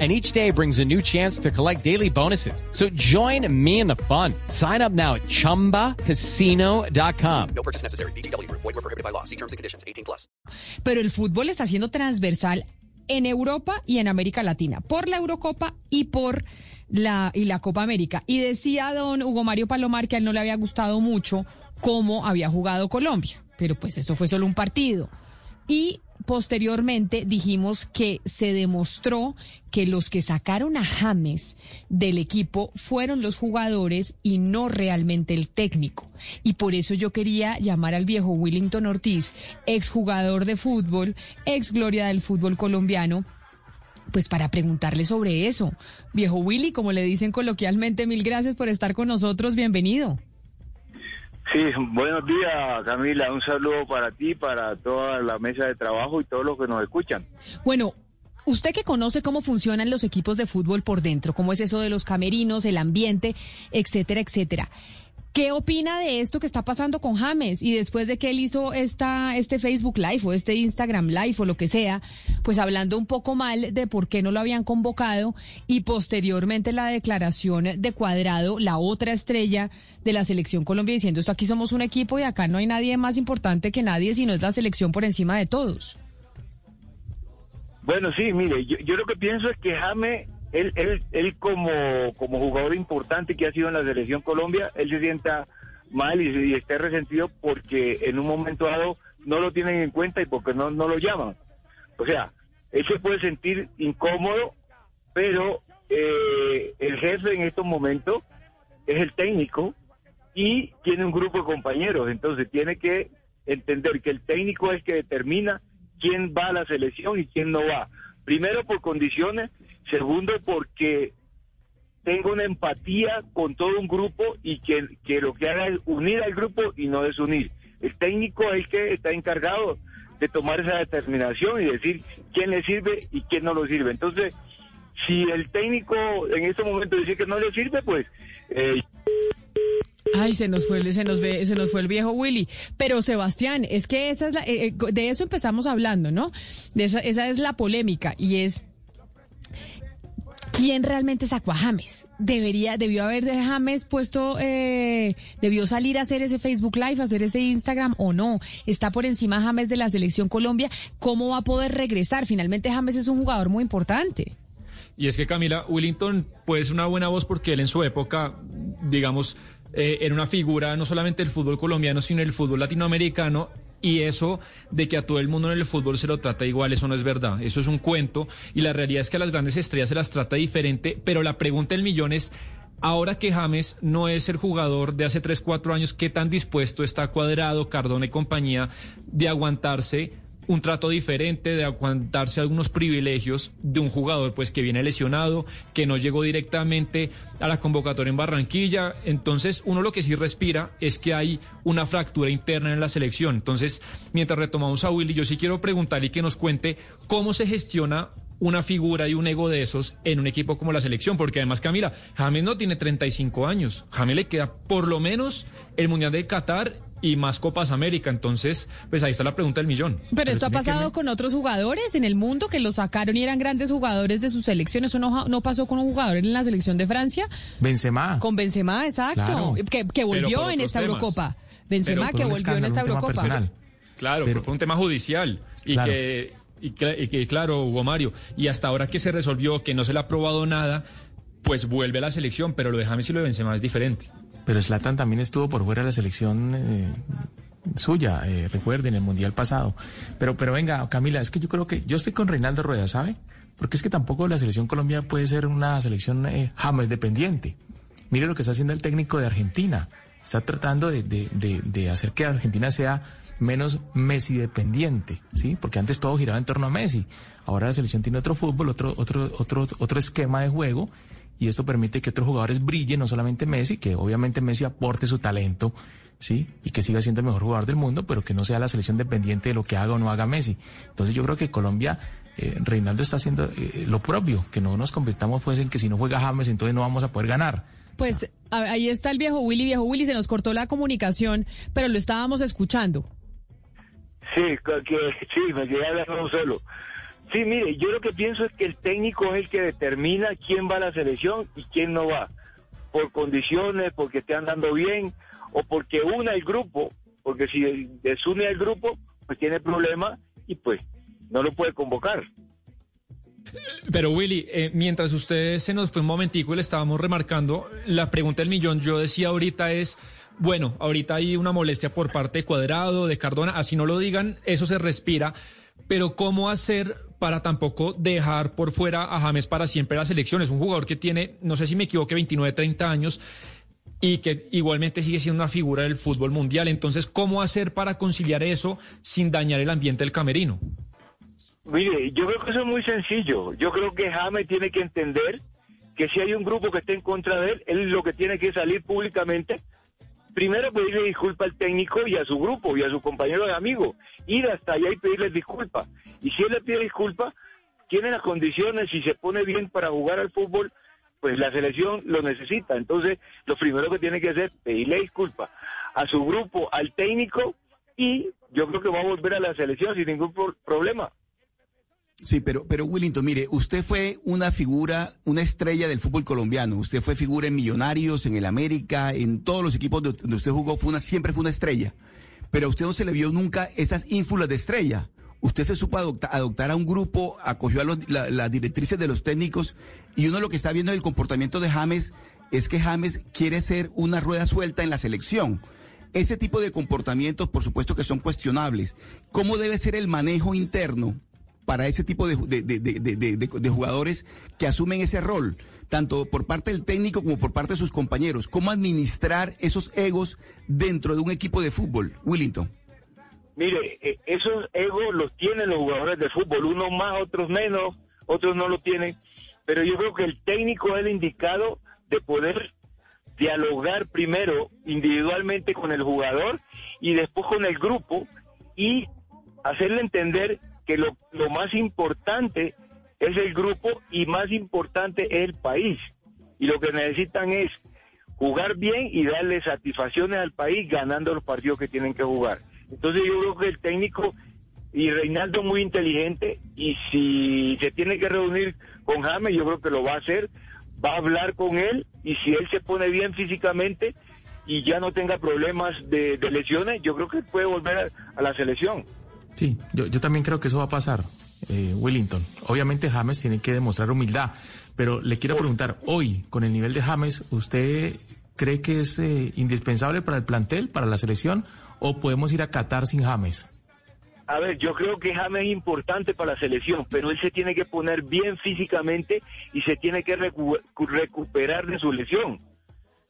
And each day brings a new chance to collect daily bonuses. So join me in the fun. Sign up now at chumbacasino.com. No purchase necessary. BGW. Void were prohibited by law. See terms and conditions. 18 plus. Pero el fútbol está siendo transversal en Europa y en América Latina, por la Eurocopa y por la, y la Copa América. Y decía don Hugo Mario Palomar que a él no le había gustado mucho cómo había jugado Colombia, pero pues eso fue solo un partido. Y posteriormente dijimos que se demostró que los que sacaron a James del equipo fueron los jugadores y no realmente el técnico. Y por eso yo quería llamar al viejo Willington Ortiz, exjugador de fútbol, ex gloria del fútbol colombiano, pues para preguntarle sobre eso. Viejo Willy, como le dicen coloquialmente, mil gracias por estar con nosotros, bienvenido. Sí, buenos días Camila, un saludo para ti, para toda la mesa de trabajo y todos los que nos escuchan. Bueno, usted que conoce cómo funcionan los equipos de fútbol por dentro, cómo es eso de los camerinos, el ambiente, etcétera, etcétera. ¿Qué opina de esto que está pasando con James? Y después de que él hizo esta, este Facebook Live o este Instagram Live o lo que sea, pues hablando un poco mal de por qué no lo habían convocado y posteriormente la declaración de Cuadrado, la otra estrella de la selección Colombia, diciendo esto aquí somos un equipo y acá no hay nadie más importante que nadie, sino es la selección por encima de todos. Bueno, sí, mire, yo, yo lo que pienso es que James él, él, él como, como jugador importante que ha sido en la selección Colombia, él se sienta mal y, y esté resentido porque en un momento dado no lo tienen en cuenta y porque no, no lo llaman. O sea, él se puede sentir incómodo, pero eh, el jefe en estos momentos es el técnico y tiene un grupo de compañeros, entonces tiene que entender que el técnico es que determina quién va a la selección y quién no va. Primero por condiciones Segundo, porque tengo una empatía con todo un grupo y que, que lo que haga es unir al grupo y no desunir. El técnico es el que está encargado de tomar esa determinación y decir quién le sirve y quién no lo sirve. Entonces, si el técnico en este momento dice que no le sirve, pues... Eh, Ay, se nos fue, se nos ve, se nos fue el viejo Willy. Pero Sebastián, es que esa es la, eh, eh, de eso empezamos hablando, ¿no? Esa, esa es la polémica y es ¿Quién realmente sacó a James? Debería, debió haber James puesto, eh, debió salir a hacer ese Facebook Live, hacer ese Instagram o no. Está por encima James de la selección Colombia. ¿Cómo va a poder regresar? Finalmente James es un jugador muy importante. Y es que Camila Willington puede ser una buena voz porque él en su época, digamos, eh, era una figura no solamente del fútbol colombiano, sino del fútbol latinoamericano y eso de que a todo el mundo en el fútbol se lo trata igual, eso no es verdad. Eso es un cuento. Y la realidad es que a las grandes estrellas se las trata diferente. Pero la pregunta del millón es. Ahora que James no es el jugador de hace 3, 4 años, ¿qué tan dispuesto está Cuadrado, Cardona y compañía de aguantarse un trato diferente, de aguantarse algunos privilegios de un jugador pues que viene lesionado, que no llegó directamente a la convocatoria en Barranquilla. Entonces, uno lo que sí respira es que hay una fractura interna en la selección. Entonces, mientras retomamos a Willy, yo sí quiero preguntarle que nos cuente cómo se gestiona una figura y un ego de esos en un equipo como la selección, porque además Camila, James no tiene 35 años, James le queda por lo menos el Mundial de Qatar y más Copas América. Entonces, pues ahí está la pregunta del millón. Pero esto ha pasado con otros jugadores en el mundo que lo sacaron y eran grandes jugadores de sus selección. ¿Eso no, no pasó con un jugador en la selección de Francia? Benzema. Con Benzema, exacto. Que, que, volvió en esta Eurocopa. Benzema que volvió en esta Eurocopa. Claro, pero fue un tema judicial y que y que, claro, Hugo Mario, y hasta ahora que se resolvió que no se le ha aprobado nada, pues vuelve a la selección, pero lo de James y lo de Benzema es diferente. Pero Slatan también estuvo por fuera de la selección eh, suya, eh, recuerden, el Mundial pasado. Pero, pero venga, Camila, es que yo creo que yo estoy con Reinaldo Rueda, ¿sabe? Porque es que tampoco la selección Colombia puede ser una selección eh, James dependiente. Mire lo que está haciendo el técnico de Argentina. Está tratando de, de, de, de hacer que Argentina sea menos Messi dependiente, ¿sí? Porque antes todo giraba en torno a Messi. Ahora la selección tiene otro fútbol, otro, otro, otro, otro esquema de juego y esto permite que otros jugadores brillen, no solamente Messi, que obviamente Messi aporte su talento, ¿sí? Y que siga siendo el mejor jugador del mundo, pero que no sea la selección dependiente de lo que haga o no haga Messi. Entonces yo creo que Colombia, eh, Reinaldo está haciendo eh, lo propio, que no nos convirtamos pues en que si no juega James entonces no vamos a poder ganar. Pues a- ahí está el viejo Willy, viejo Willy, se nos cortó la comunicación, pero lo estábamos escuchando. Sí, que, sí, me quedé hablando solo. Sí, mire, yo lo que pienso es que el técnico es el que determina quién va a la selección y quién no va. Por condiciones, porque esté andando bien o porque una el grupo, porque si desune al grupo, pues tiene problemas y pues no lo puede convocar. Pero Willy, eh, mientras usted se nos fue un momentico y le estábamos remarcando, la pregunta del millón, yo decía ahorita es, bueno, ahorita hay una molestia por parte de Cuadrado, de Cardona, así no lo digan, eso se respira, pero ¿cómo hacer para tampoco dejar por fuera a James para siempre la selección? Es un jugador que tiene, no sé si me equivoque, 29, 30 años y que igualmente sigue siendo una figura del fútbol mundial. Entonces, ¿cómo hacer para conciliar eso sin dañar el ambiente del camerino? Mire, yo creo que eso es muy sencillo. Yo creo que James tiene que entender que si hay un grupo que esté en contra de él, él lo que tiene que salir públicamente, primero pedirle disculpas al técnico y a su grupo y a sus compañeros de amigos, ir hasta allá y pedirles disculpas. Y si él le pide disculpas, tiene las condiciones, si se pone bien para jugar al fútbol, pues la selección lo necesita. Entonces, lo primero que tiene que hacer es pedirle disculpas a su grupo, al técnico, y yo creo que va a volver a la selección sin ningún pro- problema. Sí, pero, pero Willington, mire, usted fue una figura, una estrella del fútbol colombiano. Usted fue figura en Millonarios, en el América, en todos los equipos do- donde usted jugó, fue una, siempre fue una estrella. Pero a usted no se le vio nunca esas ínfulas de estrella. Usted se supo adopta- adoptar a un grupo, acogió a la- las directrices de los técnicos y uno lo que está viendo del comportamiento de James es que James quiere ser una rueda suelta en la selección. Ese tipo de comportamientos, por supuesto que son cuestionables. ¿Cómo debe ser el manejo interno para ese tipo de, de- de- de- jugadores que asumen ese rol, tanto por parte del técnico como por parte de sus compañeros? ¿Cómo administrar esos egos dentro de un equipo de fútbol, Willington? Mire, eh, esos egos los tienen los jugadores de fútbol, unos más, otros menos, otros no lo tienen, pero yo creo que el técnico es el indicado de poder dialogar primero individualmente con el jugador y después con el grupo y hacerle entender que lo, lo más importante es el grupo y más importante es el país. Y lo que necesitan es jugar bien y darle satisfacciones al país ganando los partidos que tienen que jugar. Entonces yo creo que el técnico y Reinaldo muy inteligente y si se tiene que reunir con James, yo creo que lo va a hacer, va a hablar con él y si él se pone bien físicamente y ya no tenga problemas de, de lesiones, yo creo que puede volver a la selección. Sí, yo, yo también creo que eso va a pasar, eh, Willington. Obviamente James tiene que demostrar humildad, pero le quiero preguntar, hoy, con el nivel de James, ¿usted cree que es eh, indispensable para el plantel, para la selección, o podemos ir a Qatar sin James? A ver, yo creo que James es importante para la selección, pero él se tiene que poner bien físicamente y se tiene que recu- recuperar de su lesión.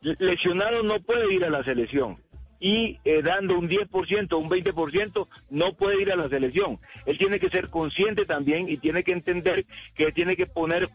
Le- Lesionado no puede ir a la selección y eh, dando un 10%, un 20%, no puede ir a la selección. Él tiene que ser consciente también y tiene que entender que tiene que poner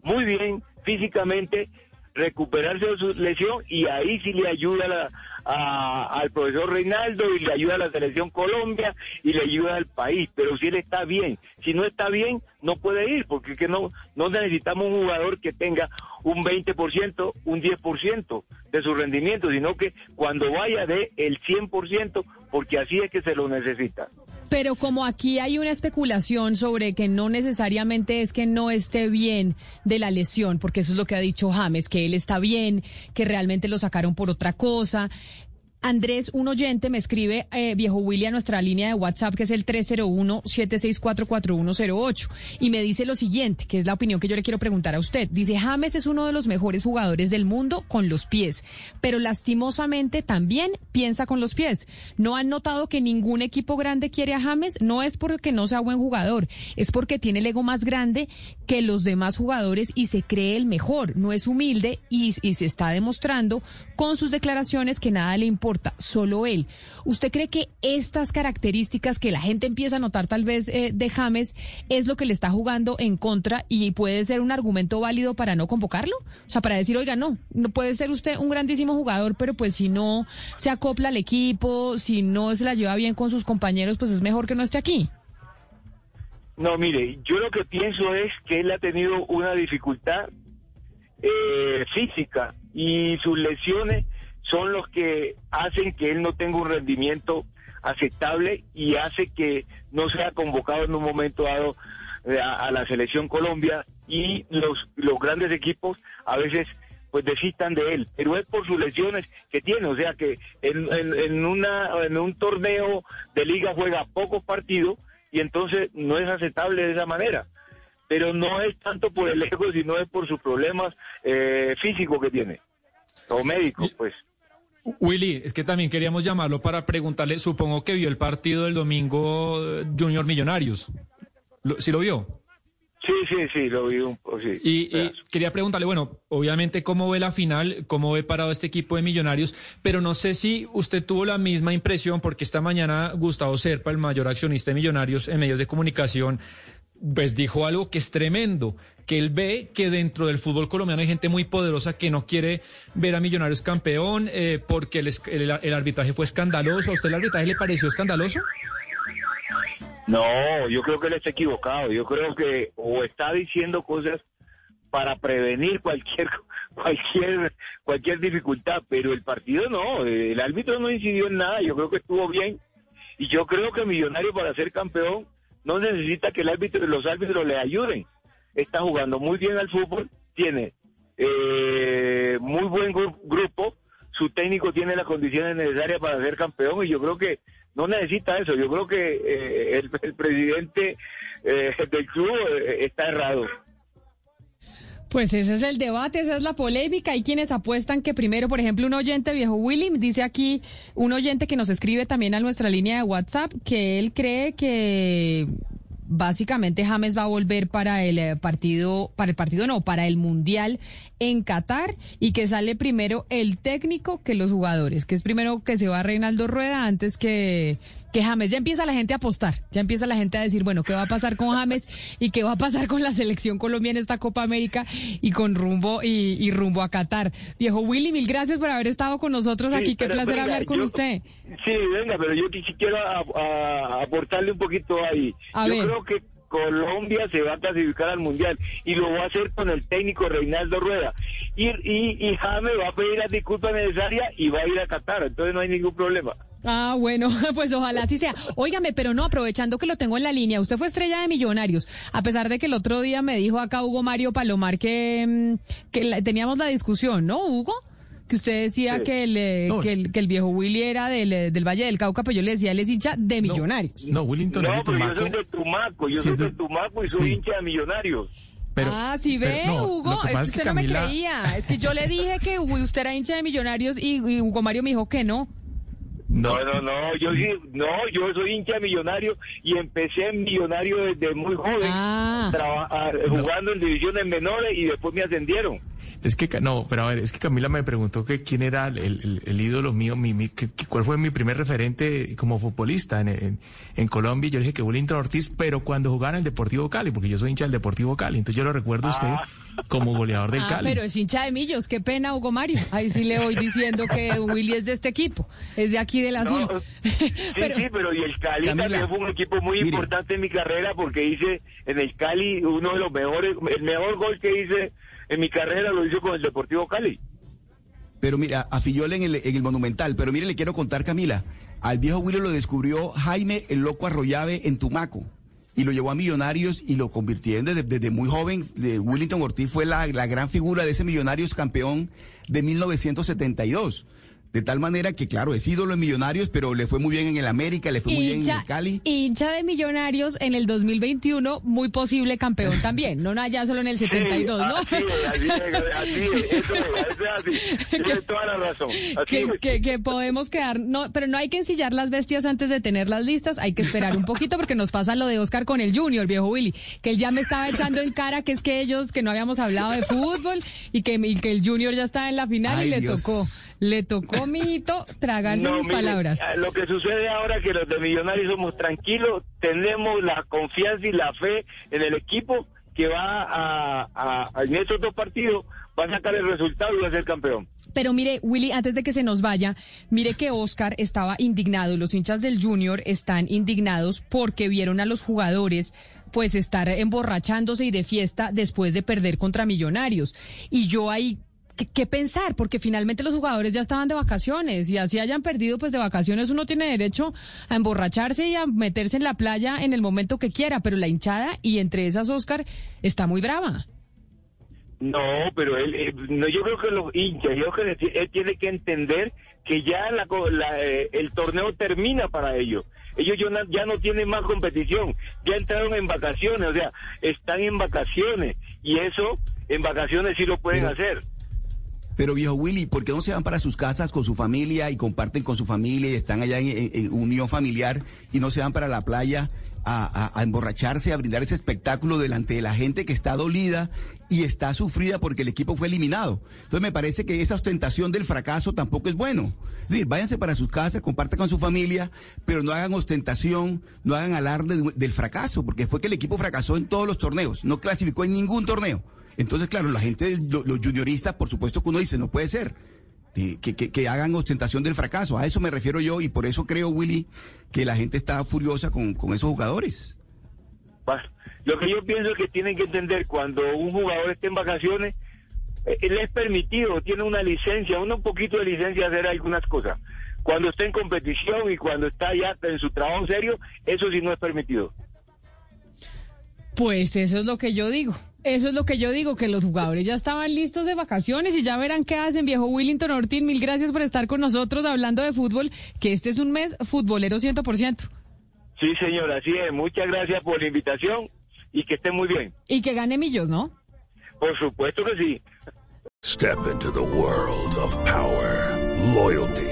muy bien físicamente, recuperarse de su lesión y ahí sí le ayuda la- a- al profesor Reinaldo y le ayuda a la selección Colombia y le ayuda al país. Pero si él está bien, si no está bien, no puede ir porque es que no, no necesitamos un jugador que tenga un 20%, un 10% de su rendimiento, sino que cuando vaya de el 100%, porque así es que se lo necesita. Pero como aquí hay una especulación sobre que no necesariamente es que no esté bien de la lesión, porque eso es lo que ha dicho James, que él está bien, que realmente lo sacaron por otra cosa. Andrés, un oyente, me escribe, eh, viejo Willy, a nuestra línea de WhatsApp, que es el 301-764-4108, y me dice lo siguiente, que es la opinión que yo le quiero preguntar a usted. Dice, James es uno de los mejores jugadores del mundo con los pies, pero lastimosamente también piensa con los pies. ¿No han notado que ningún equipo grande quiere a James? No es porque no sea buen jugador, es porque tiene el ego más grande que los demás jugadores y se cree el mejor, no es humilde y, y se está demostrando con sus declaraciones que nada le importa importa, solo él. ¿Usted cree que estas características que la gente empieza a notar tal vez eh, de James es lo que le está jugando en contra y puede ser un argumento válido para no convocarlo? O sea, para decir, oiga, no, no puede ser usted un grandísimo jugador, pero pues si no se acopla al equipo, si no se la lleva bien con sus compañeros, pues es mejor que no esté aquí. No, mire, yo lo que pienso es que él ha tenido una dificultad eh, física y sus lesiones son los que hacen que él no tenga un rendimiento aceptable y hace que no sea convocado en un momento dado eh, a, a la selección Colombia y los, los grandes equipos a veces pues desistan de él, pero es por sus lesiones que tiene, o sea que en, en, en una, en un torneo de liga juega pocos partidos y entonces no es aceptable de esa manera. Pero no es tanto por el ego, sino es por sus problemas eh, físicos que tiene, o médicos, pues. Willy, es que también queríamos llamarlo para preguntarle, supongo que vio el partido del domingo eh, Junior Millonarios. ¿Lo- ¿Sí lo vio? Sí, sí, sí, lo vi un poco, sí. Y, y quería preguntarle, bueno, obviamente cómo ve la final, cómo ve parado este equipo de Millonarios, pero no sé si usted tuvo la misma impresión, porque esta mañana Gustavo Serpa, el mayor accionista de Millonarios en medios de comunicación, pues dijo algo que es tremendo, que él ve que dentro del fútbol colombiano hay gente muy poderosa que no quiere ver a Millonarios campeón eh, porque el, el- arbitraje fue escandaloso. ¿A usted el arbitraje le pareció escandaloso? No, yo creo que él está equivocado. Yo creo que o está diciendo cosas para prevenir cualquier cualquier cualquier dificultad, pero el partido no, el árbitro no incidió en nada. Yo creo que estuvo bien y yo creo que Millonario para ser campeón no necesita que el árbitro los árbitros le ayuden. Está jugando muy bien al fútbol, tiene eh, muy buen gru- grupo, su técnico tiene las condiciones necesarias para ser campeón y yo creo que no necesita eso. Yo creo que eh, el, el presidente eh, del club eh, está errado. Pues ese es el debate, esa es la polémica. Hay quienes apuestan que primero, por ejemplo, un oyente viejo Willy, dice aquí, un oyente que nos escribe también a nuestra línea de WhatsApp, que él cree que básicamente James va a volver para el eh, partido, para el partido no, para el Mundial en Qatar y que sale primero el técnico que los jugadores, que es primero que se va Reinaldo Rueda antes que, que James. Ya empieza la gente a apostar, ya empieza la gente a decir, bueno, ¿qué va a pasar con James y qué va a pasar con la selección Colombia en esta Copa América y con rumbo y, y rumbo a Qatar? Viejo Willy, mil gracias por haber estado con nosotros Sí, aquí, qué placer venga, hablar con yo- usted. Sí, venga, pero yo sí quiero a- a- aportarle un poquito ahí. A yo ver. creo que Colombia se va a clasificar al Mundial y lo va a hacer con el técnico Reinaldo Rueda. Y, y, y James va a pedir las disculpas necesarias y va a ir a Qatar, entonces no hay ningún problema. Ah, bueno, pues ojalá así sea. Óigame, pero no, aprovechando que lo tengo en la línea, usted fue estrella de Millonarios, a pesar de que el otro día me dijo acá Hugo Mario Palomar que, mm, que teníamos la discusión, ¿no, Hugo? Que usted decía Sí. que, el, eh, No. que, el, que el viejo Willy era del, eh, del Valle del Cauca, pero yo le decía, él es hincha de Millonarios. No, Willington es No, de pero yo Tumaco. soy de Tumaco, yo Sí, soy de- Tumaco y soy sí. hincha de Millonarios. Pero- ah, sí ve, pero no, Hugo, es que es usted no me creía. Es que yo le dije que usted era hincha de Millonarios y, y Hugo Mario me dijo que no. No, No, no, no, yo sí, no, yo soy hincha millonario y empecé en millonario desde muy joven, Ah. traba- a- jugando en divisiones menores y después me ascendieron. Es que, ca- no, pero a ver, es que Camila me preguntó que quién era el, el- el ídolo mío, mi, mi- que- que- cuál fue mi primer referente como futbolista en, en, en Colombia. Yo le dije que Willington Ortiz, pero cuando jugaba en el Deportivo Cali, porque yo soy hincha del Deportivo Cali, entonces yo lo recuerdo a usted como goleador del Ah, Cali. pero es hincha de Millos, qué pena, Hugo Mario. Ahí sí le voy diciendo que Willy es de este equipo, es de aquí del azul. No, sí, pero, sí, pero y el Cali Camila, también fue un equipo muy mire. importante en mi carrera porque hice en el Cali uno de los mejores, el mejor gol que hice en mi carrera lo hice con el Deportivo Cali. Pero mira, a Fillol en el, en el Monumental. Pero mire, le quiero contar, Camila. Al viejo Willy lo descubrió Jaime el Loco Arroyave en Tumaco. Y lo llevó a Millonarios y lo convirtió desde, desde muy joven. De Willington Ortiz fue la, la gran figura de ese Millonarios campeón de 1972. De tal manera que, claro, es ídolo en Millonarios, pero le fue muy bien en el América, le fue muy bien en el Cali. hincha de Millonarios en el 2021, muy posible campeón también, no nada ya solo en el 72, Sí, ¿no? Así es, así es, así es, eso es, eso es así. Tienes toda la razón. Así que, es. que, que podemos quedar, no, pero no hay que ensillar las bestias antes de tenerlas listas, hay que esperar un poquito porque nos pasa lo de Oscar con el Junior, viejo Willy, que él ya me estaba echando en cara que es que ellos, que no habíamos hablado de fútbol y que, y que el Junior ya estaba en la final Ay, y le Dios. tocó, le tocó mito tragarse No, sus mire, palabras. eh, Lo que sucede ahora es que los de Millonarios somos tranquilos, tenemos la confianza y la fe en el equipo que va a, a- a- en estos dos partidos va a sacar el resultado y va a ser campeón. Pero mire, Willy, antes de que se nos vaya, mire que Oscar estaba indignado, los hinchas del Junior están indignados porque vieron a los jugadores pues estar emborrachándose y de fiesta después de perder contra Millonarios. Y yo ahí ¿Qué, qué pensar? Porque finalmente los jugadores ya estaban de vacaciones y así hayan perdido, pues de vacaciones uno tiene derecho a emborracharse y a meterse en la playa en el momento que quiera, pero la hinchada y entre esas Oscar está muy brava. No, pero él, eh, no, yo creo que los hinchas, yo creo que él tiene que entender que ya la co- la, eh, el torneo termina para ellos. Ellos ya no, ya no tienen más competición, ya entraron en vacaciones, o sea, están en vacaciones y eso en vacaciones sí lo pueden hacer. Pero viejo Willy, ¿por qué no se van para sus casas con su familia y comparten con su familia y están allá en, unión familiar y no se van para la playa a, emborracharse, a brindar ese espectáculo delante de la gente que está dolida y está sufrida porque el equipo fue eliminado? Entonces me parece que esa ostentación del fracaso tampoco es bueno. Es decir, váyanse para sus casas, compartan con su familia, pero no hagan ostentación, no hagan alarde de- del fracaso, porque fue que el equipo fracasó en todos los torneos, no clasificó en ningún torneo. Entonces, claro, la gente, lo- los junioristas, por supuesto que uno dice, no puede ser. Que, que- que- que hagan ostentación del fracaso. A eso me refiero yo y por eso creo, Willy, que la gente está furiosa con, con esos jugadores. Bueno, Lo que yo pienso es que tienen que entender cuando un jugador esté en vacaciones, eh, le es permitido, tiene una licencia, uno un poquito de licencia hacer algunas cosas. Cuando está en competición y cuando está ya en su trabajo serio, eso sí no es permitido. Pues eso es lo que yo digo. Eso es lo que yo digo, que los jugadores ya estaban listos de vacaciones y ya verán qué hacen, viejo Willington Ortiz. Mil gracias por estar con nosotros hablando de fútbol, que este es un mes futbolero 100%. Sí, señor, así es. Muchas gracias por la invitación y que estén muy bien. Y que gane Millos, ¿no? Por supuesto que sí. Step into the world of power, loyalty,